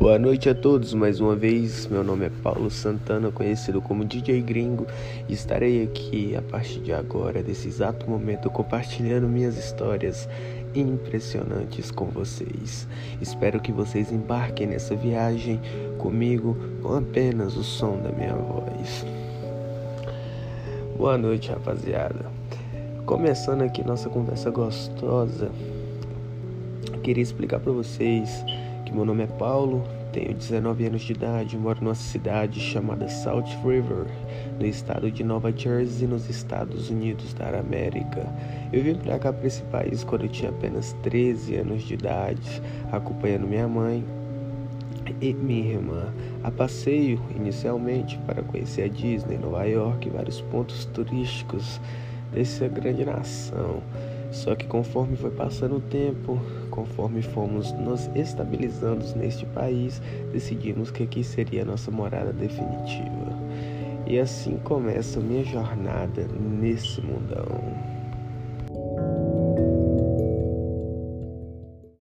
Boa noite a todos mais uma vez. Meu nome é Paulo Santana, conhecido como DJ Gringo, estarei aqui a partir de agora, desse exato momento, compartilhando minhas histórias impressionantes com vocês. Espero que vocês embarquem nessa viagem comigo com apenas o som da minha voz. Boa noite, rapaziada. Começando aqui nossa conversa gostosa, queria explicar para vocês meu nome é Paulo, tenho 19 anos de idade, moro numa cidade chamada Salt River, no estado de Nova Jersey, nos Estados Unidos da América. Eu vim para cá para esse país quando eu tinha apenas 13 anos de idade, acompanhando minha mãe e minha irmã a passeio inicialmente para conhecer a Disney, Nova York e vários pontos turísticos dessa grande nação. Só que conforme foi passando o tempo, conforme fomos nos estabilizando neste país, decidimos que aqui seria a nossa morada definitiva. E assim começa minha jornada nesse mundão.